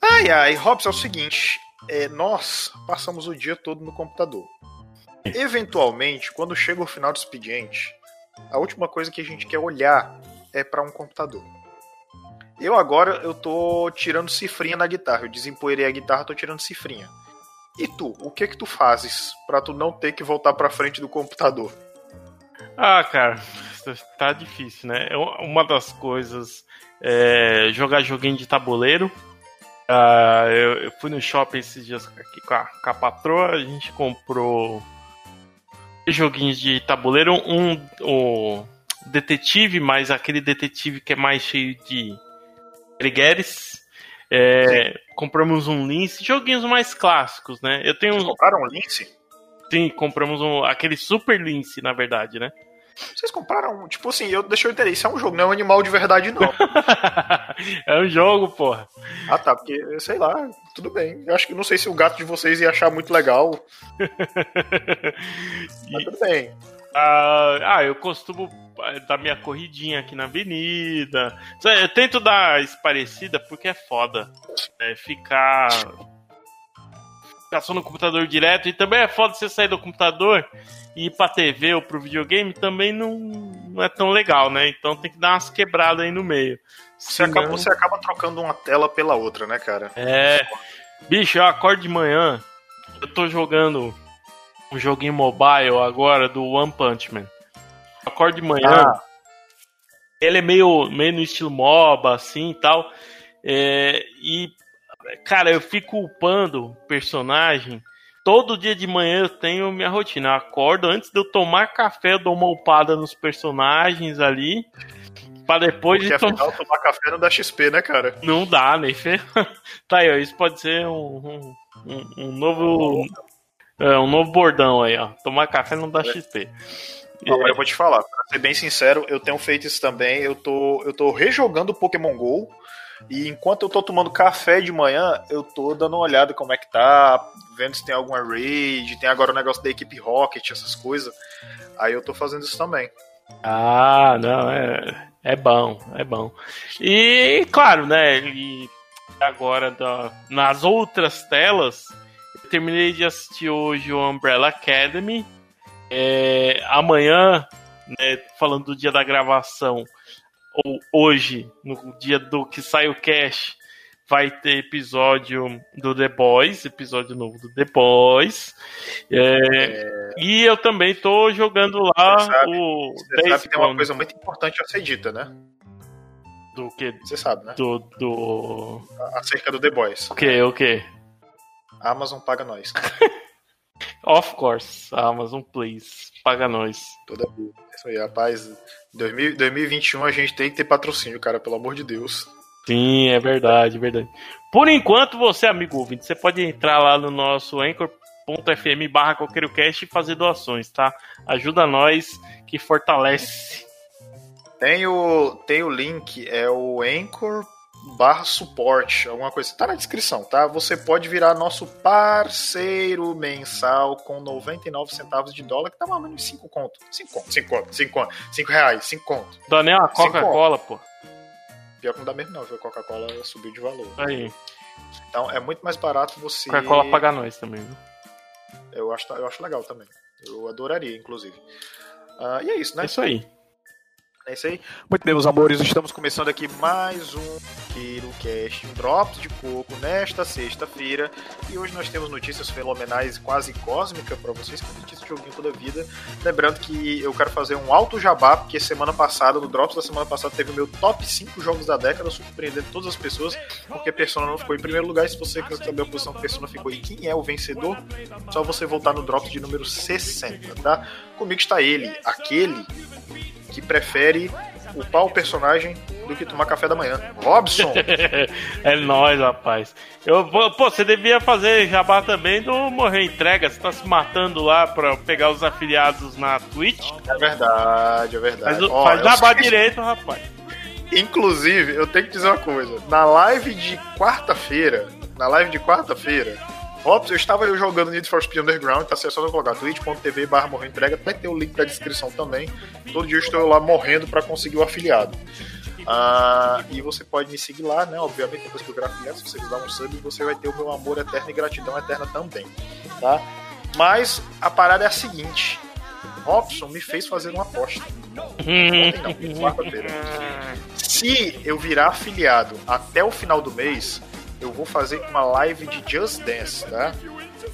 Ai, ai, Robson, é o seguinte: é, nós passamos o dia todo no computador. Eventualmente, quando chega o final do expediente, a última coisa que a gente quer olhar é para um computador. Eu agora eu tô tirando cifrinha na guitarra. Eu desempoeirei a guitarra, tô tirando cifrinha. E tu, o que que tu fazes para tu não ter que voltar para frente do computador? Ah, cara, tá difícil, né? É uma das coisas é jogar joguinho de tabuleiro. Uh, eu, eu, fui no shopping esses dias aqui com a, com a patroa, a gente comprou joguinhos de tabuleiro, um, um detetive, mas aquele detetive que é mais cheio de trigueres. É, compramos um lince, joguinhos mais clássicos, né? Eu tenho. Vocês compraram um lince? Sim, compramos um, aquele super lince, na verdade, né? Vocês compraram, tipo assim, eu deixei eu entender, isso é um jogo, não é um animal de verdade, não. é um jogo, porra. Ah, tá, porque, sei lá, tudo bem. Eu acho que não sei se o gato de vocês ia achar muito legal. Mas tudo bem. Ah, ah, eu costumo eh, dar minha corridinha aqui na avenida. Eu tento dar parecida porque é foda. É ficar. Só no computador direto. E também é foda você sair do computador e ir pra TV ou pro videogame também não, não é tão legal, né? Então tem que dar umas quebradas aí no meio. Você, acaba, você acaba trocando uma tela pela outra, né, cara? É. Bicho, eu acordo de manhã, eu tô jogando um joguinho mobile agora do One Punch Man. Acordo de manhã. Ah. Ele é meio, meio no estilo MOBA, assim e tal. É, e, cara, eu fico upando personagem. Todo dia de manhã eu tenho minha rotina. Eu acordo antes de eu tomar café, eu dou uma upada nos personagens ali. Pra depois Porque de afinal, tomar café não dá XP, né, cara? Não dá, nem fe... Tá aí, ó. Isso pode ser um, um, um novo. É, um novo bordão aí, ó. Tomar café não dá é. XP. Não, eu vou te falar, pra ser bem sincero, eu tenho feito isso também. Eu tô, eu tô rejogando Pokémon GO. E enquanto eu tô tomando café de manhã, eu tô dando uma olhada como é que tá, vendo se tem alguma raid, tem agora o negócio da equipe Rocket, essas coisas. Aí eu tô fazendo isso também. Ah, não, é, é bom, é bom. E claro, né, e agora da, nas outras telas, terminei de assistir hoje o Umbrella Academy. É, amanhã, né, falando do dia da gravação, ou hoje, no dia do que sai o cast, vai ter episódio do The Boys, episódio novo do The Boys. É, é... E eu também tô jogando lá você sabe, o. Você sabe que tem uma coisa muito importante a ser dita, né? Do que? Você sabe, né? Do. do... Acerca do The Boys. O que? O que? Amazon paga nós. of course, Amazon, please. Paga nós. Toda vida. Isso aí, rapaz. 2000, 2021 a gente tem que ter patrocínio, cara, pelo amor de Deus. Sim, é verdade, é verdade. Por enquanto, você, amigo ouvinte, você pode entrar lá no nosso anchor.fm barra e fazer doações, tá? Ajuda nós que fortalece. Tem o, tem o link, é o Anchor barra suporte, alguma coisa. Tá na descrição, tá? Você pode virar nosso parceiro mensal com 99 centavos de dólar, que tá mais ou menos 5 conto. 5 conto, 5 conto, 5 conto, 5 reais, 5 conto. Dá nem uma Coca-Cola, pô. Pior que não dá mesmo não, viu? A Coca-Cola subiu de valor. Aí. Então é muito mais barato você... Coca-Cola paga nós também, viu? Eu acho, eu acho legal também. Eu adoraria, inclusive. Uh, e é isso, né? É isso aí. É isso aí. Muito bem, meus amores, estamos começando aqui mais um QueiroCast Drops de Coco nesta sexta-feira. E hoje nós temos notícias fenomenais, quase cósmicas para vocês, com notícias de joguinho toda a vida. Lembrando que eu quero fazer um alto jabá, porque semana passada, no Drops da semana passada, teve o meu top 5 jogos da década, surpreendendo todas as pessoas, porque Persona não ficou em primeiro lugar. E se você quer saber a posição que Persona ficou e quem é o vencedor, só você voltar no Drops de número 60, tá? Comigo está ele, aquele que prefere upar o personagem do que tomar café da manhã. Robson! é nóis, rapaz. Eu, pô, você devia fazer jabá também do Morrer Entrega. Você tá se matando lá pra pegar os afiliados na Twitch. É verdade, é verdade. Faz, Ó, faz jabá direito, rapaz. Inclusive, eu tenho que dizer uma coisa. Na live de quarta-feira, na live de quarta-feira, Robson, eu estava jogando Need for Speed Underground, tá acessando colocar twitch.tv barra morrendo entrega, vai ter o link da descrição também. Todo dia eu estou lá morrendo para conseguir o afiliado. Uh, e você pode me seguir lá, né? Obviamente, depois que eu virar se você dar um sub, você vai ter o meu amor eterno e gratidão eterna também, tá? Mas a parada é a seguinte: Robson me fez fazer uma aposta. Ontem não, quarta-feira. Se eu virar afiliado até o final do mês, eu vou fazer uma live de Just Dance, tá?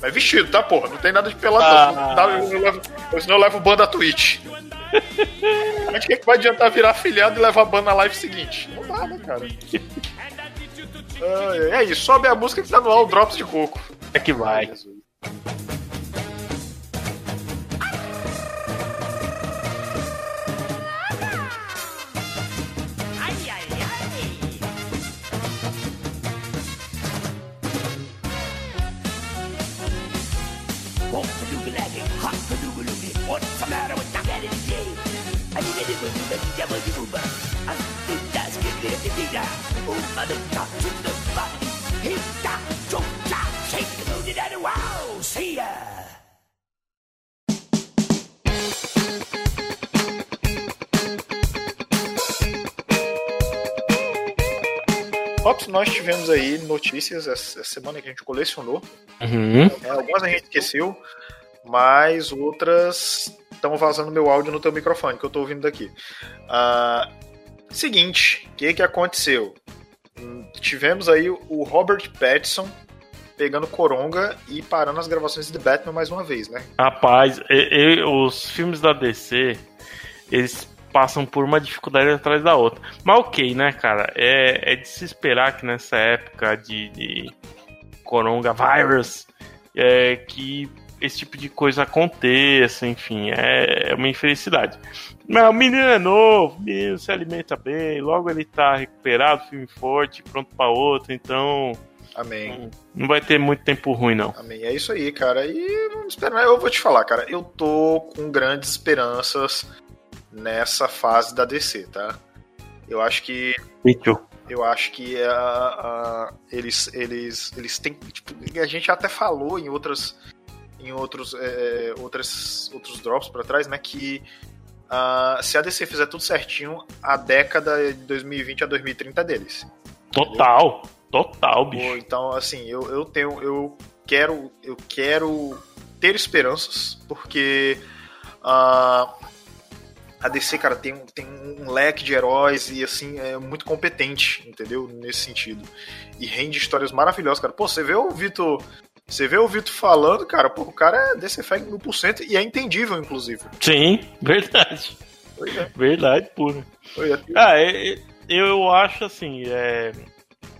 Mas vestido, tá, porra? Não tem nada de peladão. Ah. Eu, eu, levo, eu, senão eu levo ban da Twitch. Mas o que, que vai adiantar virar afiliado e levar ban na live seguinte? Não dá, né, cara? é isso, sobe a música que tá no ar, o Drops de Coco. É que vai. Ops, notícias essa semana que a gente colecionou. Uhum. É, algumas a gente esqueceu, mas outras estão vazando meu áudio no teu microfone, que eu tô ouvindo daqui. Uh, seguinte, o que, que aconteceu? Tivemos aí o Robert Pattinson pegando coronga e parando as gravações de Batman mais uma vez, né? Rapaz, e, e, os filmes da DC, eles passam por uma dificuldade atrás da outra. Mas ok, né, cara? É, é de se esperar que nessa época de, de coronga virus, é, que esse tipo de coisa aconteça, enfim, é, é uma infelicidade. Mas o menino é novo, o menino se alimenta bem, logo ele tá recuperado, filme forte, pronto para outro, então. Amém. Não vai ter muito tempo ruim, não. Amém. É isso aí, cara. E vamos esperar. Eu vou te falar, cara. Eu tô com grandes esperanças nessa fase da DC, tá? Eu acho que. Eu acho que a, a, eles, eles, eles têm. Tipo, a gente até falou em outras em outros, é, outras, outros drops para trás, né? Que uh, se a DC fizer tudo certinho, a década de 2020 a 2030 é deles. Total, entendeu? total, bicho. Então, assim, eu, eu tenho. Eu quero. Eu quero ter esperanças, porque. Uh, a DC, cara, tem, tem um leque de heróis e, assim, é muito competente, entendeu? Nesse sentido. E rende histórias maravilhosas, cara. Pô, você vê o Vitor você vê o Vitor falando, cara, pô, o cara é desse efeito mil por cento e é entendível, inclusive. Sim, verdade. É. Verdade pura. É. Ah, eu acho assim, é,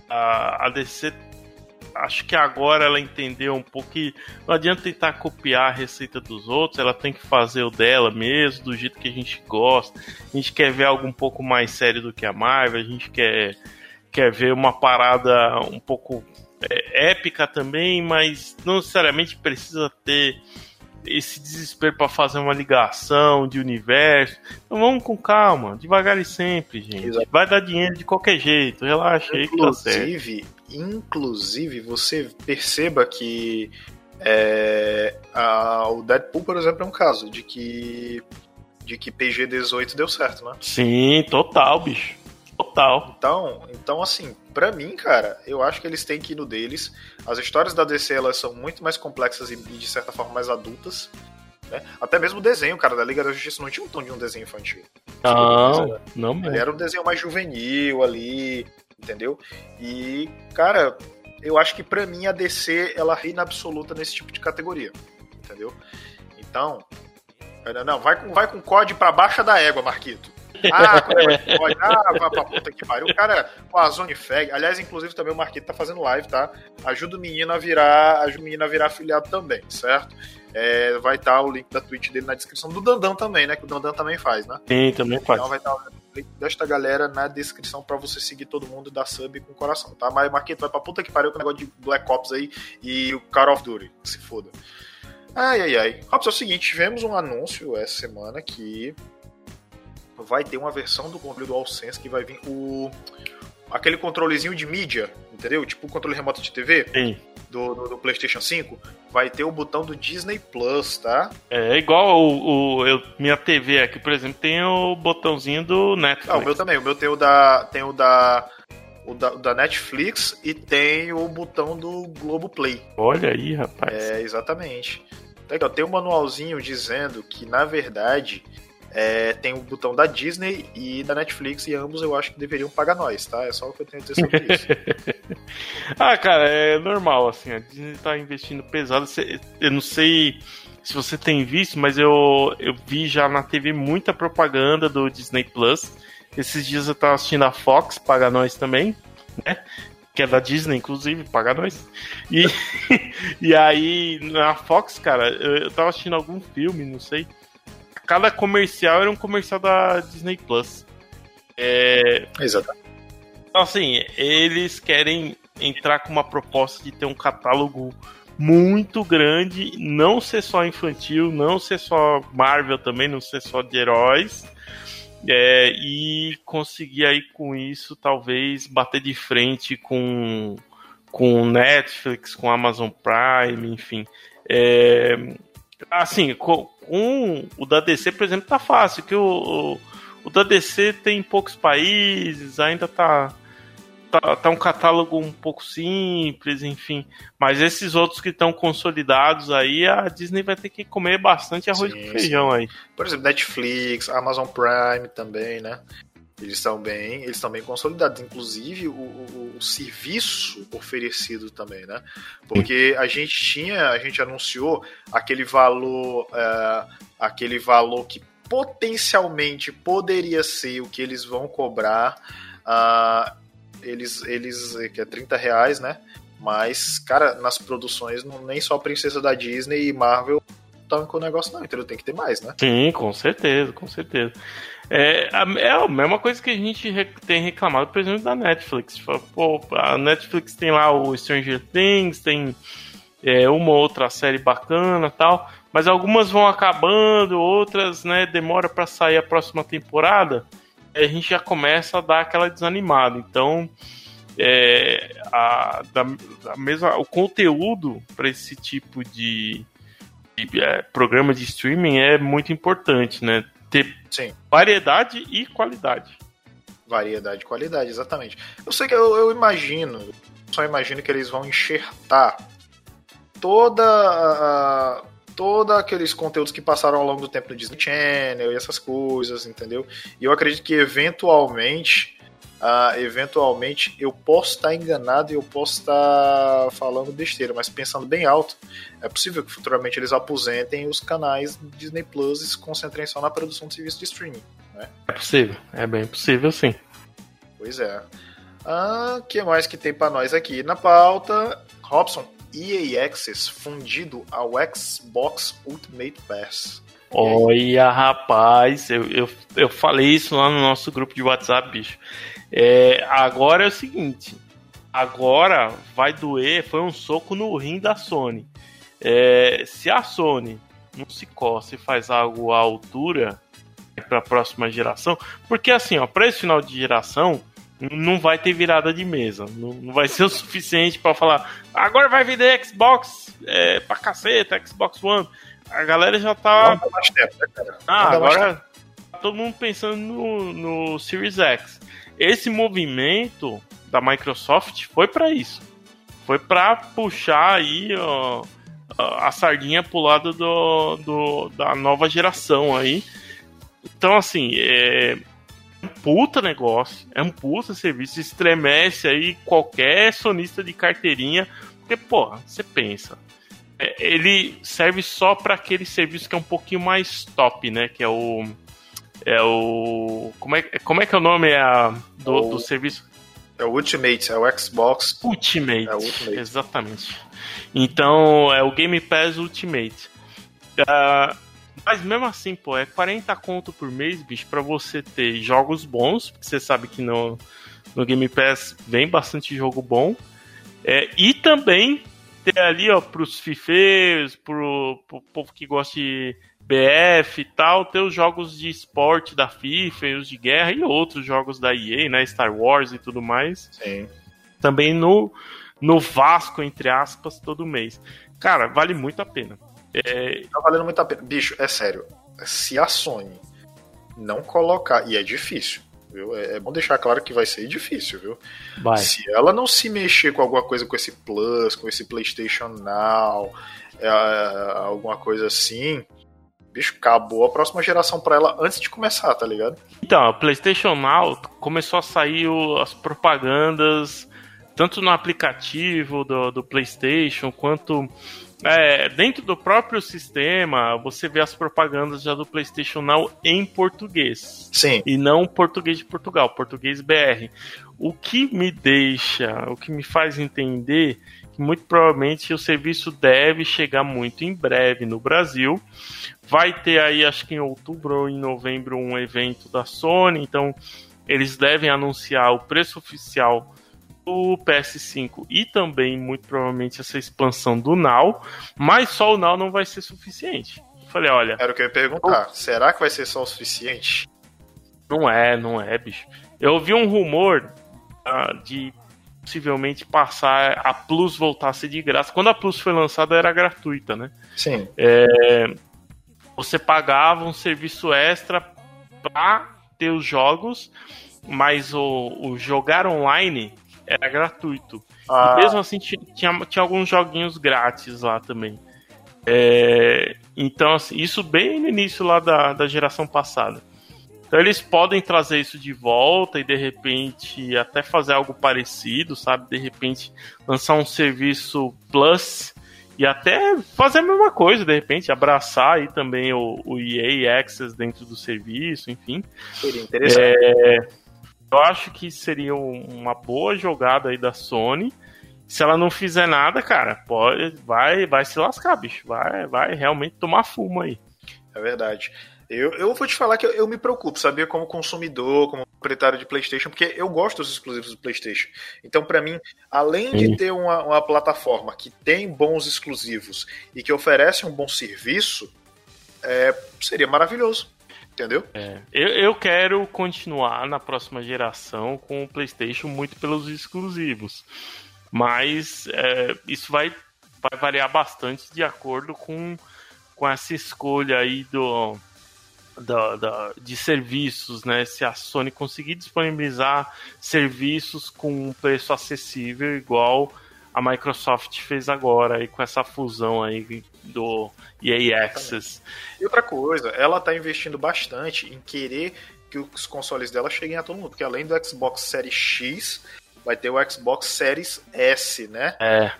a, a DC acho que agora ela entendeu um pouco que não adianta tentar copiar a receita dos outros, ela tem que fazer o dela mesmo, do jeito que a gente gosta. A gente quer ver algo um pouco mais sério do que a Marvel, a gente quer, quer ver uma parada um pouco é, épica também, mas não necessariamente precisa ter esse desespero para fazer uma ligação de universo. Então vamos com calma, devagar e sempre, gente. Exato. Vai dar dinheiro de qualquer jeito, relaxa aí que tá certo. Inclusive, você perceba que é, a, o Deadpool, por exemplo, é um caso de que de que PG-18 deu certo, né? Sim, total, bicho. Total. Então, então assim, para mim, cara, eu acho que eles têm que ir no deles. As histórias da DC elas são muito mais complexas e, de certa forma mais adultas. Né? Até mesmo o desenho, cara, da Liga da Justiça não tinha um tom de um desenho infantil. Não, não mesmo. Ele era um desenho mais juvenil ali, entendeu? E, cara, eu acho que para mim a DC ela reina absoluta nesse tipo de categoria, entendeu? Então, não, vai com, vai com COD pra baixa da égua, Marquito. Ah, pode. Ah, vai pra puta que pariu. O cara com a Zone Fag. Aliás, inclusive também o Marquito tá fazendo live, tá? Ajuda o menino a virar, ajuda o menino a virar afiliado também, certo? É, vai estar tá o link da Twitch dele na descrição do Dandan também, né? Que o Dandan também faz, né? Sim, também faz. Então vai estar tá desta galera na descrição para você seguir todo mundo dar sub com coração, tá? Mas Marquito vai pra puta que pariu com o negócio de Black Ops aí e o Call of Duty. Se foda. Ai, ai, ai. Ops, é o seguinte, tivemos um anúncio essa semana que vai ter uma versão do controle do DualSense que vai vir o aquele controlezinho de mídia, entendeu? Tipo o controle remoto de TV. Do, do, do, PlayStation 5, vai ter o botão do Disney Plus, tá? É igual o, o eu, minha TV aqui, por exemplo, tem o botãozinho do Netflix. Ah, o meu também. O meu tem o da, tem o da, o da, da Netflix e tem o botão do Globoplay. Olha aí, rapaz. É, exatamente. Legal, tem um manualzinho dizendo que, na verdade, é, tem o botão da Disney e da Netflix, e ambos eu acho que deveriam pagar nós, tá? É só o que eu tenho a dizer sobre isso. ah, cara, é normal, assim, a Disney tá investindo pesado. Eu não sei se você tem visto, mas eu, eu vi já na TV muita propaganda do Disney Plus. Esses dias eu tava assistindo a Fox, paga nós também, né? Que é da Disney, inclusive, paga nós. E, e aí, na Fox, cara, eu, eu tava assistindo algum filme, não sei cada comercial era um comercial da Disney Plus. É... Exatamente. Então, assim, eles querem entrar com uma proposta de ter um catálogo muito grande, não ser só infantil, não ser só Marvel também, não ser só de heróis. É, e conseguir aí com isso talvez bater de frente com com Netflix, com Amazon Prime, enfim. É, assim, com, o da DC, por exemplo, tá fácil, que o, o, o da DC tem poucos países, ainda tá, tá, tá um catálogo um pouco simples, enfim. Mas esses outros que estão consolidados aí, a Disney vai ter que comer bastante arroz sim, com feijão sim. aí. Por exemplo, Netflix, Amazon Prime também, né? Eles estão bem, eles estão bem consolidados, inclusive o, o, o, serviço oferecido também, né? Porque a gente tinha, a gente anunciou aquele valor, é, aquele valor que potencialmente poderia ser o que eles vão cobrar. Uh, eles, eles, que é 30 reais, né? Mas, cara, nas produções, nem só Princesa da Disney e Marvel com o negócio, não, então tem que ter mais, né? Sim, com certeza, com certeza. É a, é a mesma coisa que a gente tem reclamado, por exemplo, da Netflix. Pô, a Netflix tem lá o Stranger Things, tem é, uma outra série bacana tal, mas algumas vão acabando, outras né, demora para sair a próxima temporada. a gente já começa a dar aquela desanimada. Então, é, a, da, da mesma, o conteúdo para esse tipo de é, programa de streaming é muito importante, né? ter Sim. variedade e qualidade. Variedade e qualidade, exatamente. Eu sei que eu, eu imagino, só imagino que eles vão enxertar toda a, toda aqueles conteúdos que passaram ao longo do tempo no Disney Channel e essas coisas, entendeu? E eu acredito que eventualmente Uh, eventualmente eu posso estar enganado e eu posso estar falando besteira, mas pensando bem alto, é possível que futuramente eles aposentem os canais Disney Plus e se concentrem só na produção de serviço de streaming. Né? É possível, é bem possível sim. Pois é. O ah, que mais que tem para nós aqui na pauta? Robson, EA Access fundido ao Xbox Ultimate Pass. Olha, rapaz, eu, eu, eu falei isso lá no nosso grupo de WhatsApp, bicho. É, agora é o seguinte: agora vai doer. Foi um soco no rim da Sony. É, se a Sony não se coça e faz algo à altura para a próxima geração, porque assim, ó, para esse final de geração não vai ter virada de mesa, não, não vai ser o suficiente para falar agora vai vender Xbox é, pra caceta, Xbox One. A galera já tá. Tempo, né, ah, agora tá todo mundo pensando no, no Series X esse movimento da Microsoft foi para isso. Foi para puxar aí ó, a sardinha pro lado do, do, da nova geração aí. Então, assim, é um puta negócio, é um puta serviço, estremece aí qualquer sonista de carteirinha, porque, porra, você pensa, é, ele serve só para aquele serviço que é um pouquinho mais top, né? Que é o é o. Como é, como é que é o nome é a, do, o, do serviço? É o Ultimate, é o Xbox. Ultimate. É o Ultimate. Exatamente. Então, é o Game Pass Ultimate. Uh, mas mesmo assim, pô, é 40 conto por mês, bicho, pra você ter jogos bons, porque você sabe que no, no Game Pass vem bastante jogo bom. É, e também ter ali, ó, pros fifeiros, pro, pro povo que gosta de BF e tal, ter os jogos de esporte da FIFA e os de guerra e outros jogos da EA, né? Star Wars e tudo mais. Sim. Também no, no Vasco, entre aspas, todo mês. Cara, vale muito a pena. É... Tá valendo muito a pena. Bicho, é sério. Se a Sony não colocar, e é difícil, viu? É, é bom deixar claro que vai ser difícil, viu? Vai. Se ela não se mexer com alguma coisa com esse Plus, com esse PlayStation Now, é, alguma coisa assim, bicho, acabou a próxima geração para ela antes de começar, tá ligado? Então, a PlayStation Now começou a sair o, as propagandas tanto no aplicativo do, do PlayStation quanto é, dentro do próprio sistema, você vê as propagandas já do PlayStation Now em português. Sim. E não português de Portugal, português BR. O que me deixa, o que me faz entender que muito provavelmente o serviço deve chegar muito em breve no Brasil. Vai ter aí, acho que em outubro ou em novembro, um evento da Sony, então eles devem anunciar o preço oficial do PS5 e também, muito provavelmente, essa expansão do Now, mas só o Now não vai ser suficiente. Falei, olha. Era o que eu ia perguntar. Será que vai ser só o suficiente? Não é, não é, bicho. Eu ouvi um rumor uh, de possivelmente passar a Plus ser de graça. Quando a Plus foi lançada era gratuita, né? Sim. É, você pagava um serviço extra para ter os jogos, mas o, o jogar online era gratuito. Ah. E mesmo assim tinha, tinha, tinha, alguns joguinhos grátis lá também. É, então, assim, isso bem no início lá da, da geração passada. Então eles podem trazer isso de volta e de repente até fazer algo parecido, sabe? De repente lançar um serviço Plus e até fazer a mesma coisa, de repente, abraçar aí também o, o EA Access dentro do serviço, enfim. Seria interessante. É, eu acho que seria uma boa jogada aí da Sony. Se ela não fizer nada, cara, pode, vai, vai se lascar, bicho. Vai, vai realmente tomar fumo aí. É verdade. Eu, eu vou te falar que eu, eu, me preocupo, sabia? Como consumidor, como proprietário de PlayStation, porque eu gosto dos exclusivos do PlayStation. Então, para mim, além de ter uma, uma plataforma que tem bons exclusivos e que oferece um bom serviço, é, seria maravilhoso entendeu? É. Eu, eu quero continuar na próxima geração com o PlayStation muito pelos exclusivos, mas é, isso vai, vai variar bastante de acordo com, com essa escolha aí do, da, de serviços, né? Se a Sony conseguir disponibilizar serviços com um preço acessível igual a Microsoft fez agora aí com essa fusão aí do EA Access. E outra coisa, ela está investindo bastante em querer que os consoles dela cheguem a todo mundo, porque além do Xbox Series X, vai ter o Xbox Series S, né? É.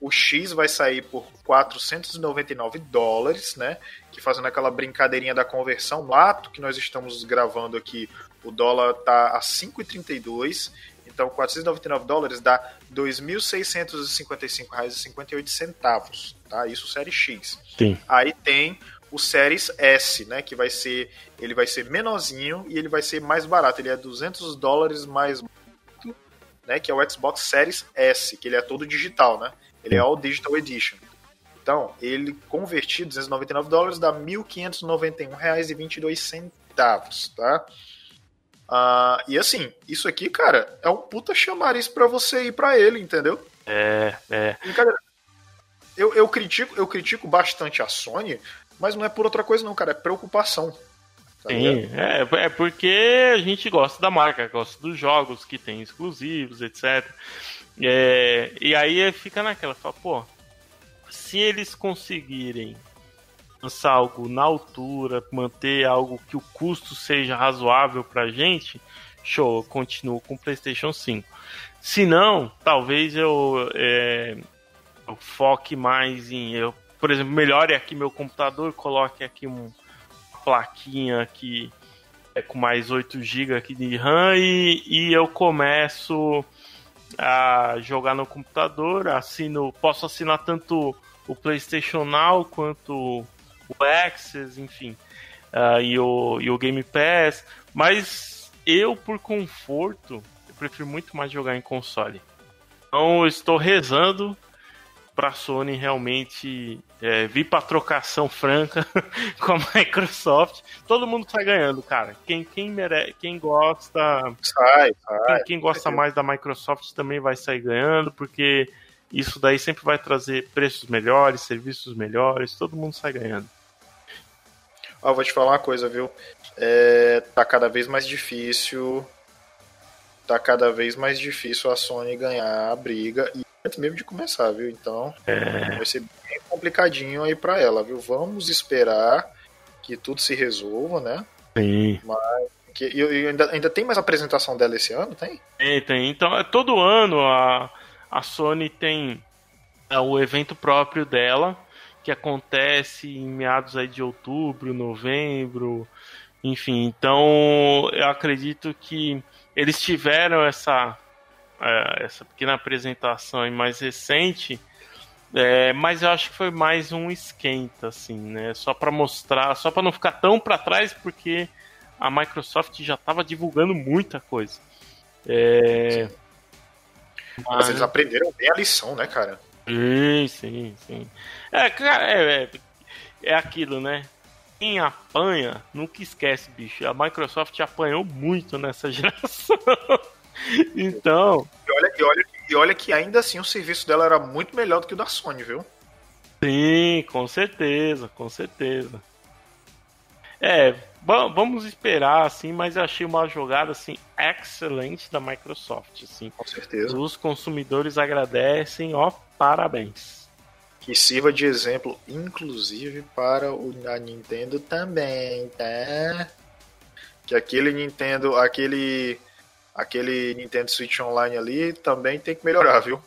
O X vai sair por 499 dólares, né? Que fazendo aquela brincadeirinha da conversão, lá que nós estamos gravando aqui, o dólar tá a 5,32 então, 499 dólares dá R$ 2.655,58, tá? Isso série X. Sim. Aí tem o Series S, né, que vai ser, ele vai ser menorzinho e ele vai ser mais barato, ele é 200 dólares mais né, que é o Xbox Series S, que ele é todo digital, né? Ele é All Digital Edition. Então, ele convertido 299 dólares dá R$ 1.591,22, tá? Uh, e assim, isso aqui, cara, é um puta chamariz para você ir para ele, entendeu? É, é. Eu, eu, critico, eu critico bastante a Sony, mas não é por outra coisa, não, cara, é preocupação. Tá Sim, é, é porque a gente gosta da marca, gosta dos jogos que tem exclusivos, etc. É, e aí fica naquela, fala, pô, se eles conseguirem lançar algo na altura, manter algo que o custo seja razoável pra gente, show, eu continuo com o PlayStation 5. Se não, talvez eu, é, eu foque mais em. Eu, por exemplo, melhore aqui meu computador, coloque aqui um, uma plaquinha aqui é, com mais 8 GB aqui de RAM e, e eu começo a jogar no computador, assino, posso assinar tanto o PlayStation Now quanto o Access, enfim, uh, e, o, e o Game Pass, mas eu, por conforto, eu prefiro muito mais jogar em console. Então, eu estou rezando para a Sony realmente é, vir para trocação franca com a Microsoft, todo mundo sai ganhando, cara. Quem quem mere... quem gosta, sai, sai. Quem, quem gosta mais da Microsoft também vai sair ganhando, porque isso daí sempre vai trazer preços melhores, serviços melhores, todo mundo sai ganhando. Ó, vou te falar uma coisa, viu? É, tá cada vez mais difícil. Tá cada vez mais difícil a Sony ganhar a briga. E antes mesmo de começar, viu? Então É, vai ser bem complicadinho aí pra ela, viu? Vamos esperar que tudo se resolva, né? sim. Que, e, e ainda, ainda tem mais apresentação dela esse ano, tem? Tem, tem. Então, é, todo ano a, a Sony tem é, o evento próprio dela, que acontece em meados aí de outubro, novembro, enfim. Então, eu acredito que eles tiveram essa, é, essa pequena apresentação mais recente, é, mas eu acho que foi mais um esquenta, assim, né? Só para mostrar, só para não ficar tão para trás, porque a Microsoft já estava divulgando muita coisa. É, Mas eles aprenderam bem a lição, né, cara? Sim, sim, sim. É, cara, é, é, é aquilo, né? Quem apanha, nunca esquece, bicho. A Microsoft apanhou muito nessa geração. então, E olha, e, olha, e olha que ainda assim o serviço dela era muito melhor do que o da Sony, viu? sim, com certeza, com certeza. É, va- vamos esperar, assim, mas eu achei uma jogada, assim, excelente da Microsoft, assim. Com certeza. Os consumidores agradecem, ó, parabéns. Que sirva de exemplo, inclusive, para o, a Nintendo também, tá? Que aquele Nintendo, aquele. Aquele Nintendo Switch Online ali também tem que melhorar, viu?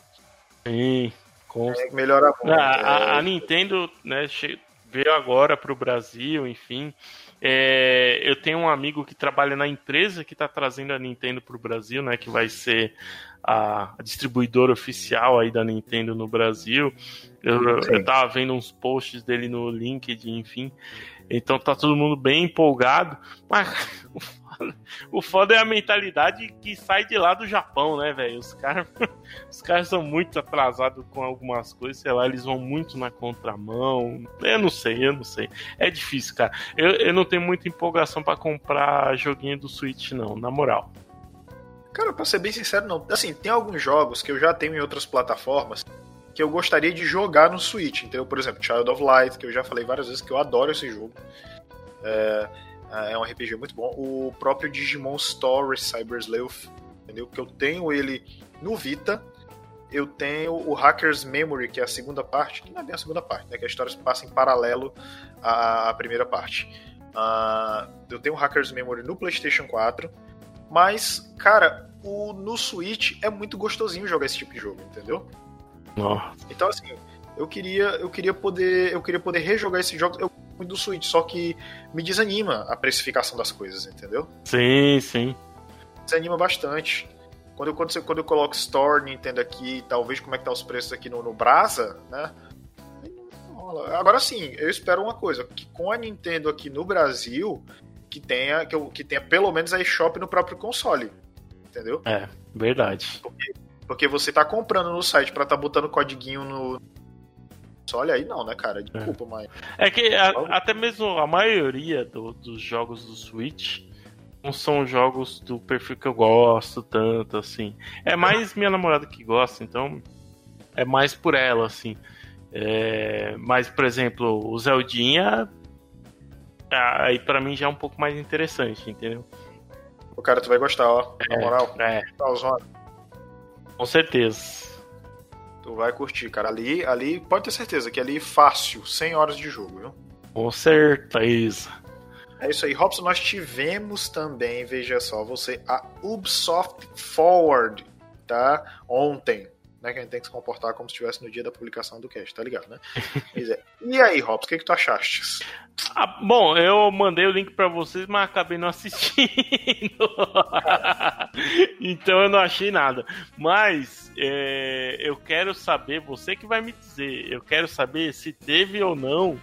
Sim, com Tem que melhorar muito. A, a- a. Nintendo né, veio agora para o Brasil, enfim. É, eu tenho um amigo que trabalha na empresa que está trazendo a Nintendo para o Brasil, né, que vai ser a, a distribuidora oficial aí da Nintendo no Brasil. Eu, Sim. eu tava vendo uns posts dele no LinkedIn, enfim. Então tá todo mundo bem empolgado. Mas o foda, é a mentalidade que sai de lá do Japão, né, velho? Os caras os caras são muito atrasados com algumas coisas, sei lá, eles vão muito na contramão. Eu não sei, eu não sei. É difícil, cara. Eu, eu não tenho muita empolgação pra comprar joguinho do Switch, não, na moral. Cara, pra ser bem sincero, não. Assim, tem alguns jogos que eu já tenho em outras plataformas que eu gostaria de jogar no Switch, entendeu? Por exemplo, Child of Light, que eu já falei várias vezes que eu adoro esse jogo. É, é um RPG muito bom. O próprio Digimon Story Cyber Sleuth, entendeu? Que eu tenho ele no Vita. Eu tenho o Hacker's Memory, que é a segunda parte, que não é bem a segunda parte, né? Que a história passa em paralelo à, primeira parte. Ah, eu tenho o Hacker's Memory no PlayStation 4. Mas, cara, o, no Switch é muito gostosinho jogar esse tipo de jogo, entendeu? Nossa. Então, assim, eu queria, eu queria poder, eu queria poder rejogar esses jogos eu muito do Switch, só que me desanima a precificação das coisas, entendeu? Sim, sim. Desanima bastante. Quando eu, quando, você- quando eu coloco Store, Nintendo aqui tal, vejo como é que tá os preços aqui no, no Brasa, né? Agora sim, eu espero uma coisa, que com a Nintendo aqui no Brasil, que tenha, que, eu- que tenha pelo menos a eShop no próprio console. Entendeu? É, verdade. Porque você tá comprando no site pra tá botando codiguinho no. Olha aí não, né, cara? Desculpa, mas. É que a- até mesmo a maioria do- dos jogos do Switch não são jogos do perfil que eu gosto tanto, assim. É mais minha namorada que gosta, então é mais por ela, assim. É, mas, por exemplo, o Zeldinha, aí pra mim já é um pouco mais interessante, entendeu? O cara, tu vai gostar, ó. Na moral, É, tá, com certeza. Tu vai curtir, cara. Ali, ali, pode ter certeza que ali fácil, 100 horas de jogo, viu? Com certeza. É isso aí, Robson. Nós tivemos também, veja só, você, a Ubisoft Forward, tá? Ontem, né? Que a gente tem que se comportar como se estivesse no dia da publicação do cast, tá ligado, né? É. E aí, Robson, o que, que tu achaste? Ah, bom, eu mandei o link pra vocês, mas acabei não assistindo. então eu não achei nada. Mas é, eu quero saber, você que vai me dizer, eu quero saber se teve ou não,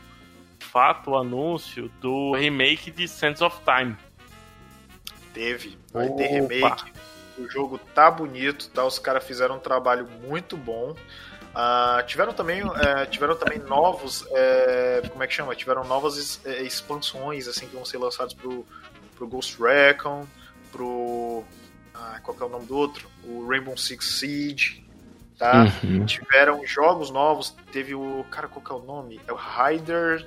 de fato, o anúncio do remake de Sands of Time. Teve, vai Opa. ter remake. O jogo tá bonito, tá? Os caras fizeram um trabalho muito bom. Uh, tiveram também uh, tiveram também novos uh, como é que chama tiveram novas é, expansões assim que vão ser lançadas pro, pro Ghost Recon pro ah, qual é o nome do outro o Rainbow Six Siege tá uhum. tiveram jogos novos teve o cara qual é o nome é o Rider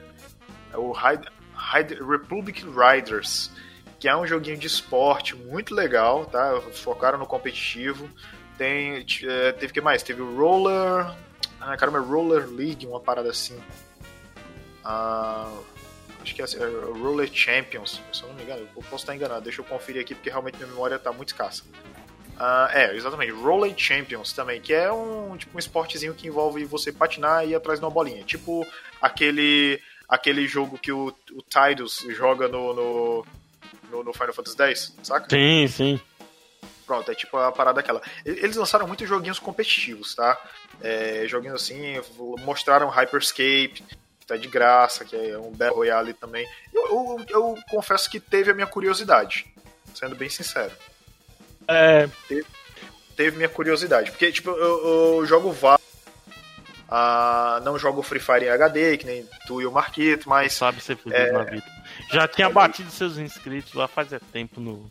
é o Rider, Rider Republic Riders que é um joguinho de esporte muito legal tá focaram no competitivo tem, é, teve que mais? Teve o Roller. Ah, caramba, é Roller League, uma parada assim. Ah, acho que é, é Roller Champions, se eu não me engano. Eu posso estar enganado, deixa eu conferir aqui porque realmente minha memória está muito escassa. Ah, é, exatamente, Roller Champions também, que é um tipo um esportezinho que envolve você patinar e ir atrás de uma bolinha. Tipo aquele aquele jogo que o, o Tidus joga no, no, no, no Final Fantasy X, saca? Sim, sim. Pronto, é tipo a parada aquela. Eles lançaram muitos joguinhos competitivos, tá? É, joguinhos assim, mostraram Hyperscape, tá de graça, que é um Battle Royale também. Eu, eu, eu confesso que teve a minha curiosidade, sendo bem sincero. É. Teve, teve minha curiosidade, porque, tipo, eu, eu jogo VAR. Ah, não jogo Free Fire em HD, que nem tu e o Marquito, mas. Sabe ser feliz é... na vida. Já tinha é... batido seus inscritos lá fazia tempo no.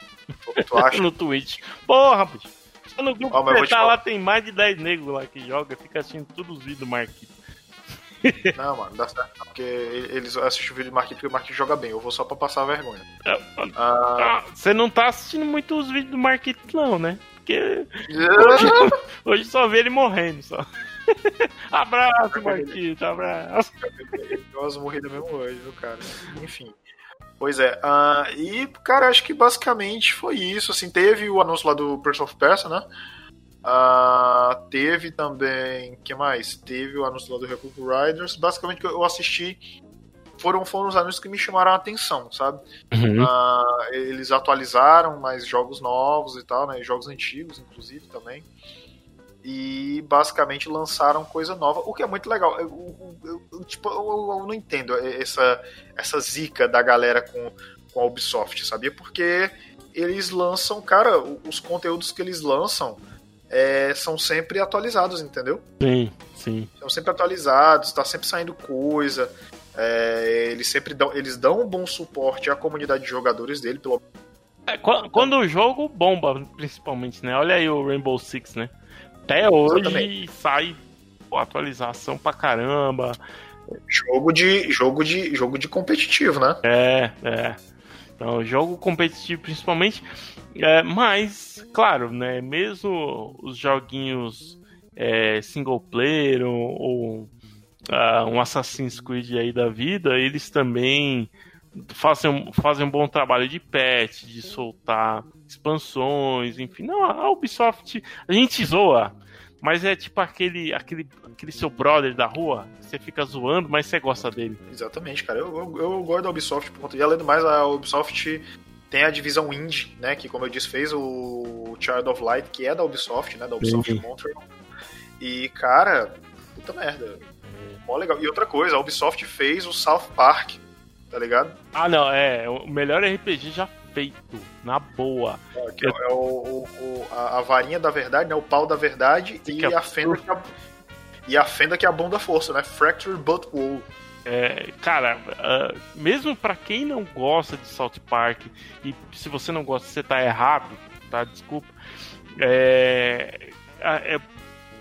Tu acha? no Twitch. Porra, bicho. Só no grupo oh, que tá lá tem mais de 10 negros lá que joga, fica assistindo todos os vídeos do Marquito. Não, mano, dá certo. Porque eles assistem o vídeo do Marquinhos porque o Marquinhos joga bem. Eu vou só pra passar vergonha. É, ah... Você não tá assistindo muito os vídeos do Marquinhos, não, né? Porque hoje, hoje só vê ele morrendo só. abraço, Marquinhos, abraço. Eu morrido mesmo hoje, viu, cara? Enfim. Pois é. Uh, e, cara, acho que basicamente foi isso. Assim, teve o anúncio lá do Prince of Persia, né? Uh, teve também. que mais? Teve o anúncio lá do Republic Riders. Basicamente, eu assisti. Foram, foram os anúncios que me chamaram a atenção, sabe? Uhum. Uh, eles atualizaram mais jogos novos e tal, né? Jogos antigos, inclusive, também e basicamente lançaram coisa nova, o que é muito legal. Eu, eu, eu tipo, eu, não entendo essa, essa zica da galera com, com a Ubisoft, sabia? Porque eles lançam, cara, os conteúdos que eles lançam é, são sempre atualizados, entendeu? Sim, sim. São sempre atualizados, tá sempre saindo coisa. É, eles sempre dão, eles dão um bom suporte à comunidade de jogadores dele, pelo é, quando o jogo bomba, principalmente, né? Olha aí o Rainbow Six, né? Até hoje Exatamente. sai pô, atualização pra caramba. Jogo de, jogo de jogo de competitivo, né? É, é. Então, jogo competitivo principalmente. É, mas, claro, né? Mesmo os joguinhos é, single player ou, ou uh, um Assassin's Creed aí da vida, eles também fazem, fazem um bom trabalho de patch, de soltar expansões, enfim. Não, a Ubisoft, a gente zoa, mas é tipo aquele, aquele, aquele seu brother da rua, você fica zoando, mas você gosta dele. Exatamente, cara. Eu, eu, eu gosto da Ubisoft, por conta. E além do mais, a Ubisoft tem a divisão indie, né? Que, como eu disse, fez o Child of Light, que é da Ubisoft, né? Da Ubisoft Sim. Montreal. E, cara, puta merda. Mó legal. E outra coisa, a Ubisoft fez o South Park tá ligado? Ah, não, é. O melhor RPG já feito, na boa. É, que é, o, o, o a, varinha da verdade, né? O pau da verdade e é a fenda que a, e a fenda que é a força, né? Fracture But Wall. É, cara, uh, mesmo para quem não gosta de South Park, e se você não gosta, você tá errado, tá? Desculpa. É, é,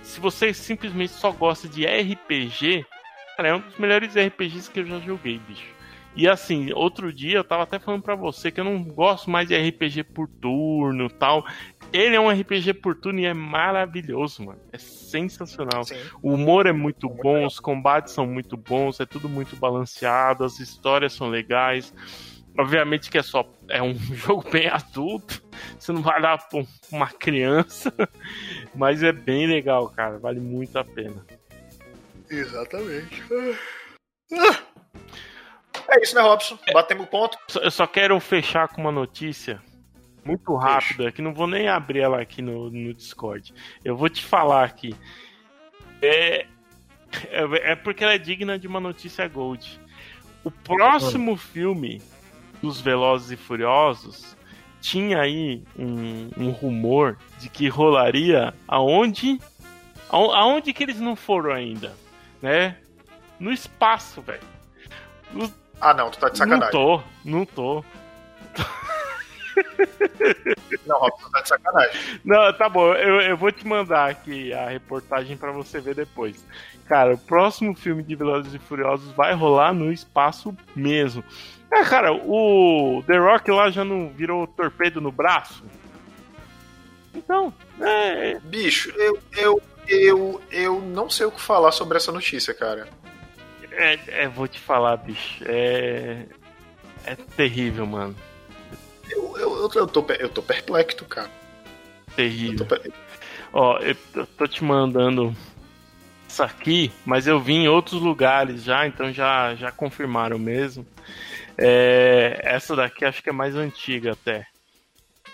se você simplesmente só gosta de RPG, cara, é um dos melhores RPGs que eu já joguei, bicho. E assim, outro dia eu tava até falando para você que eu não gosto mais de RPG por turno tal. Ele é um RPG por turno e é maravilhoso, mano. É sensacional. Sim. O humor é muito bom, os combates são muito bons, é tudo muito balanceado, as histórias são legais. Obviamente que é só é um jogo bem adulto, você não vai dar pra uma criança, mas é bem legal, cara, vale muito a pena. Exatamente. Ah. É isso, né, Robson? Batemos o ponto. Eu só quero fechar com uma notícia muito rápida, que não vou nem abrir ela aqui no, no Discord. Eu vou te falar aqui. É, é, é porque ela é digna de uma notícia Gold. O próximo filme dos Velozes e Furiosos tinha aí um, um rumor de que rolaria aonde? Aonde que eles não foram ainda? Né? No espaço, velho. Ah, não, tu tá de sacanagem. Não tô, não tô. Não, Robson, tá de sacanagem. Não, tá bom, eu, eu vou te mandar aqui a reportagem para você ver depois. Cara, o próximo filme de Velozes e Furiosos vai rolar no espaço mesmo. É, cara, o The Rock lá já não virou torpedo no braço? Então, é. Bicho, eu, eu, eu, eu não sei o que falar sobre essa notícia, cara. É, é vou te falar, bicho. É. É terrível, mano. Eu, eu, eu, tô, eu tô perplexo, cara. Terrível. Eu tô... Ó, eu tô te mandando isso aqui, mas eu vi em outros lugares já, então já, já confirmaram mesmo. É, essa daqui acho que é mais antiga até.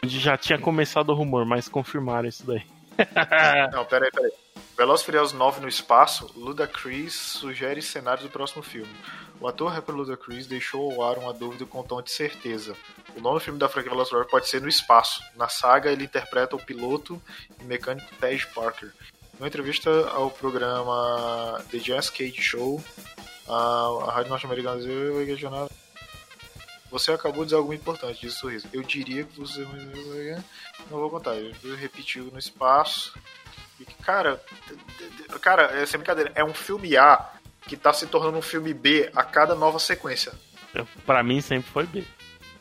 Onde já tinha começado o rumor, mas confirmaram isso daí. Não, peraí, peraí. Velozes Furiosos 9 no espaço, Ludacris sugere cenários do próximo filme. O ator rapper Ludacris deixou ao ar uma dúvida com um tom de certeza. O novo filme da franquia Velozes Furiosos pode ser no espaço. Na saga, ele interpreta o piloto e mecânico Tej Parker. Em uma entrevista ao programa The Jazz Cage Show, a, a rádio norte-americana questionada você acabou de dizer algo importante, disse sorriso. Eu diria que você. Não vou contar, ele repetiu no espaço. E que, cara, cara, essa brincadeira. É um filme A que tá se tornando um filme B a cada nova sequência. Pra mim sempre foi B.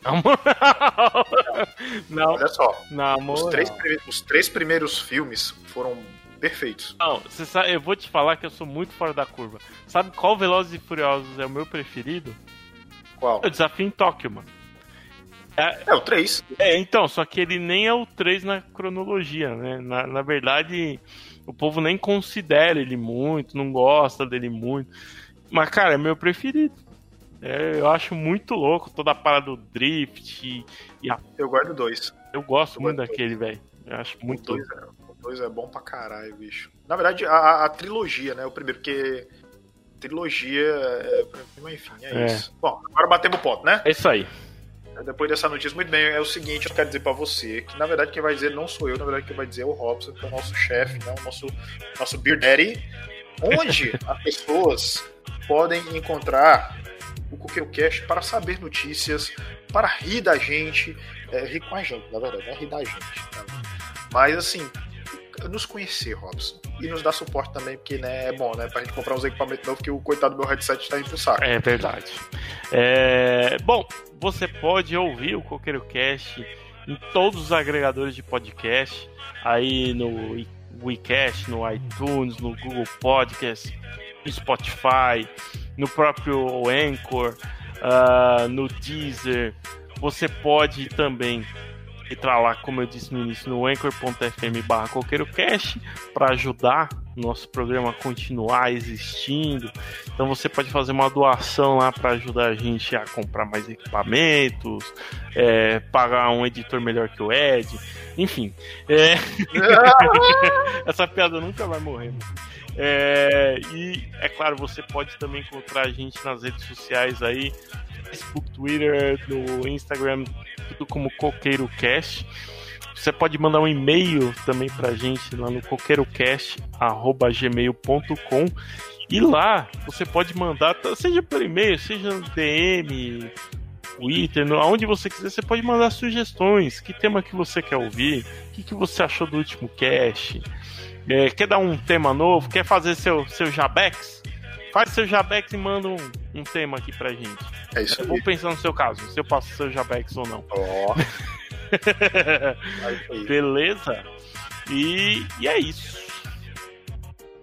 Na moral. Não. Olha só. Na moral. Os três, os três primeiros filmes foram perfeitos. Não, você sabe, eu vou te falar que eu sou muito fora da curva. Sabe qual Velozes e Furiosos é o meu preferido? Qual? É o Desafio em Tóquio, mano. É, é o 3. É, então, só que ele nem é o 3 na cronologia, né? Na, na verdade, o povo nem considera ele muito, não gosta dele muito. Mas, cara, é meu preferido. É, eu acho muito louco toda a parada do drift e, e a... Eu guardo dois. Eu gosto eu muito daquele, velho. Eu acho muito o dois, é, o dois é bom pra caralho, bicho. Na verdade, a, a trilogia, né? O primeiro, porque trilogia, é, enfim, é, é, isso. Bom, agora batemos o ponto, né? É isso aí. Depois dessa notícia, muito bem, é o seguinte, eu quero dizer para você, que na verdade quem vai dizer não sou eu, na verdade quem vai dizer é o Robson, que é o nosso chefe, né, o nosso, nosso Beer Daddy, onde as pessoas podem encontrar o Coqueiro Cast para saber notícias, para rir da gente, é, rir com a gente, na verdade, não é rir da gente. Tá? Mas assim, nos conhecer, Robson. E nos dar suporte também, porque né, é bom, né? Pra gente comprar uns equipamentos novos, que o coitado do meu headset está indo pro saco. É verdade. É... Bom, você pode ouvir o Coqueiro Cast em todos os agregadores de podcast, aí no WeCast, no iTunes, no Google Podcast, no Spotify, no próprio Anchor, uh, no Deezer. Você pode também entrar lá, como eu disse no início, no anchor.fm barra coqueirocast para ajudar nosso programa a continuar existindo. Então você pode fazer uma doação lá para ajudar a gente a comprar mais equipamentos, é, pagar um editor melhor que o Ed, enfim. É... Essa piada nunca vai morrer. É... E é claro, você pode também encontrar a gente nas redes sociais aí, Facebook, Twitter, no Instagram, tudo como Coqueiro Cast. Você pode mandar um e-mail também pra gente lá no coqueirocast.gmail.com e lá você pode mandar, seja por e-mail, seja no DM, Twitter, aonde você quiser, você pode mandar sugestões. Que tema que você quer ouvir? O que, que você achou do último cast? É, quer dar um tema novo? Quer fazer seu, seu Jabex? Faz seu Jabex e manda um, um tema aqui pra gente. É isso Eu vou pensar no seu caso, se eu passo seu Jabex ou não. Ó. Oh. Beleza? E, e é isso.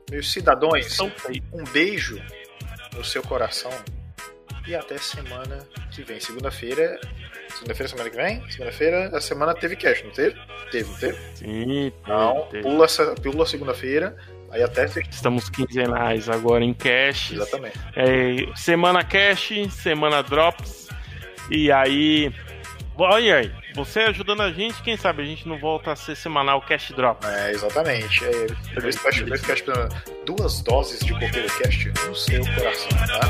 Meus cidadãos, um beijo no seu coração e até semana que vem. Segunda-feira. Segunda-feira, semana que vem? Segunda-feira, a semana teve cash, não teve? Teve, não teve? Sim, Não, teve. pula, pula segunda-feira. Aí até Estamos quinzenais agora em cash. Exatamente. É, semana cash, semana drops. E aí. Olha aí, você ajudando a gente, quem sabe a gente não volta a ser semanal cash drop. É, exatamente. É, dois, cash, dois cash, duas doses de coqueiro cast no seu coração, tá?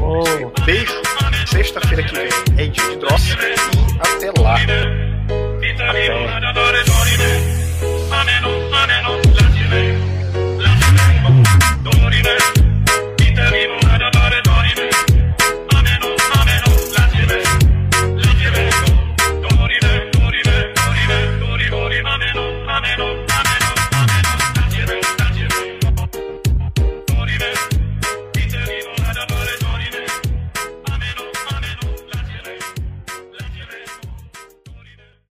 Oh. Beijo. Sexta-feira que vem é dia de drops e até lá. Até.